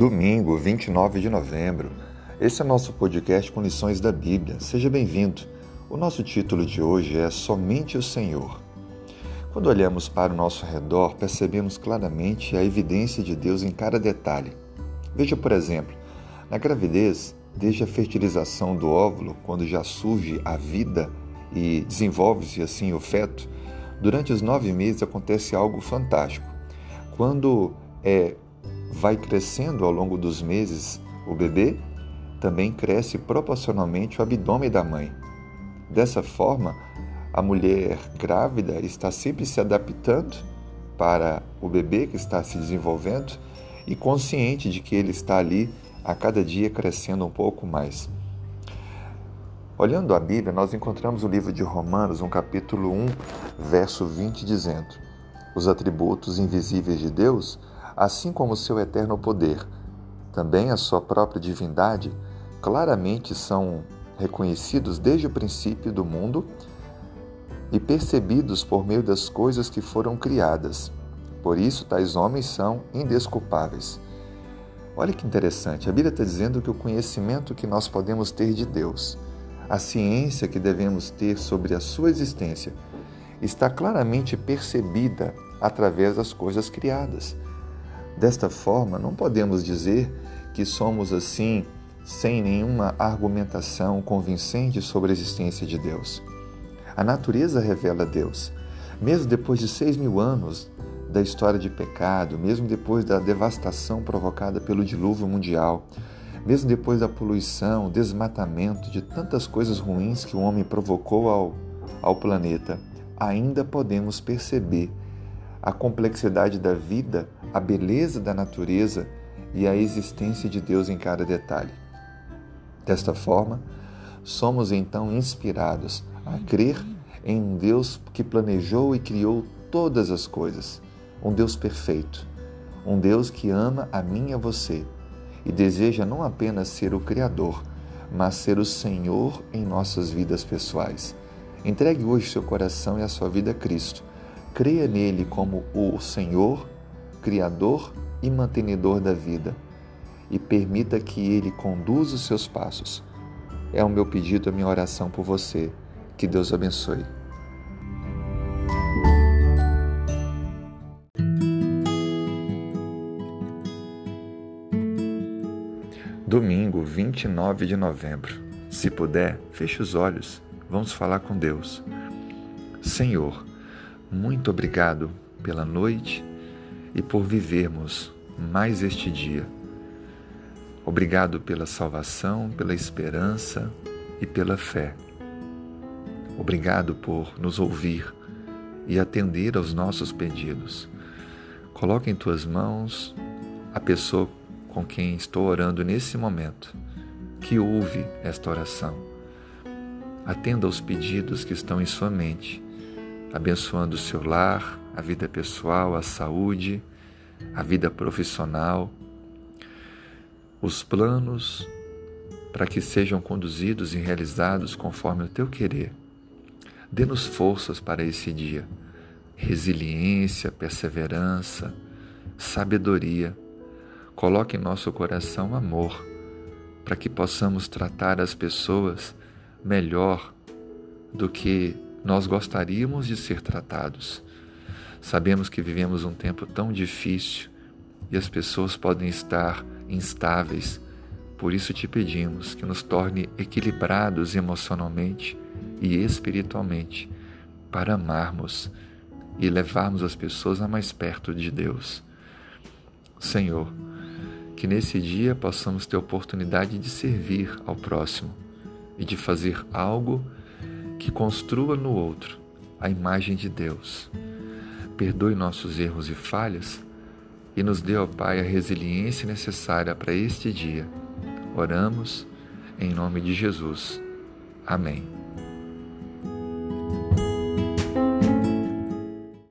Domingo, 29 de novembro. Esse é nosso podcast com lições da Bíblia. Seja bem-vindo. O nosso título de hoje é Somente o Senhor. Quando olhamos para o nosso redor, percebemos claramente a evidência de Deus em cada detalhe. Veja, por exemplo, na gravidez, desde a fertilização do óvulo, quando já surge a vida e desenvolve-se assim o feto, durante os nove meses acontece algo fantástico. Quando é vai crescendo ao longo dos meses o bebê, também cresce proporcionalmente o abdômen da mãe. Dessa forma, a mulher grávida está sempre se adaptando para o bebê que está se desenvolvendo e consciente de que ele está ali a cada dia crescendo um pouco mais. Olhando a Bíblia, nós encontramos o livro de Romanos, um capítulo 1, verso 20, dizendo: Os atributos invisíveis de Deus assim como seu eterno poder, também a sua própria divindade, claramente são reconhecidos desde o princípio do mundo e percebidos por meio das coisas que foram criadas. Por isso, tais homens são indesculpáveis. Olha que interessante, a Bíblia está dizendo que o conhecimento que nós podemos ter de Deus, a ciência que devemos ter sobre a sua existência, está claramente percebida através das coisas criadas. Desta forma, não podemos dizer que somos assim sem nenhuma argumentação convincente sobre a existência de Deus. A natureza revela Deus. Mesmo depois de seis mil anos da história de pecado, mesmo depois da devastação provocada pelo dilúvio mundial, mesmo depois da poluição, desmatamento, de tantas coisas ruins que o homem provocou ao, ao planeta, ainda podemos perceber a complexidade da vida, a beleza da natureza e a existência de Deus em cada detalhe. Desta forma, somos então inspirados a crer em um Deus que planejou e criou todas as coisas, um Deus perfeito, um Deus que ama a mim e a você e deseja não apenas ser o Criador, mas ser o Senhor em nossas vidas pessoais. Entregue hoje seu coração e a sua vida a Cristo Creia nele como o Senhor, Criador e mantenedor da vida e permita que ele conduza os seus passos. É o meu pedido, a minha oração por você. Que Deus abençoe. Domingo, 29 de novembro. Se puder, feche os olhos. Vamos falar com Deus. Senhor, muito obrigado pela noite e por vivermos mais este dia. Obrigado pela salvação, pela esperança e pela fé. Obrigado por nos ouvir e atender aos nossos pedidos. Coloque em tuas mãos a pessoa com quem estou orando nesse momento, que ouve esta oração. Atenda aos pedidos que estão em sua mente abençoando o seu lar, a vida pessoal, a saúde, a vida profissional, os planos para que sejam conduzidos e realizados conforme o teu querer. Dê-nos forças para esse dia, resiliência, perseverança, sabedoria. Coloque em nosso coração amor, para que possamos tratar as pessoas melhor do que nós gostaríamos de ser tratados. Sabemos que vivemos um tempo tão difícil e as pessoas podem estar instáveis. Por isso te pedimos que nos torne equilibrados emocionalmente e espiritualmente para amarmos e levarmos as pessoas a mais perto de Deus. Senhor, que nesse dia possamos ter oportunidade de servir ao próximo e de fazer algo que construa no outro a imagem de Deus. Perdoe nossos erros e falhas e nos dê, ó Pai, a resiliência necessária para este dia. Oramos em nome de Jesus. Amém.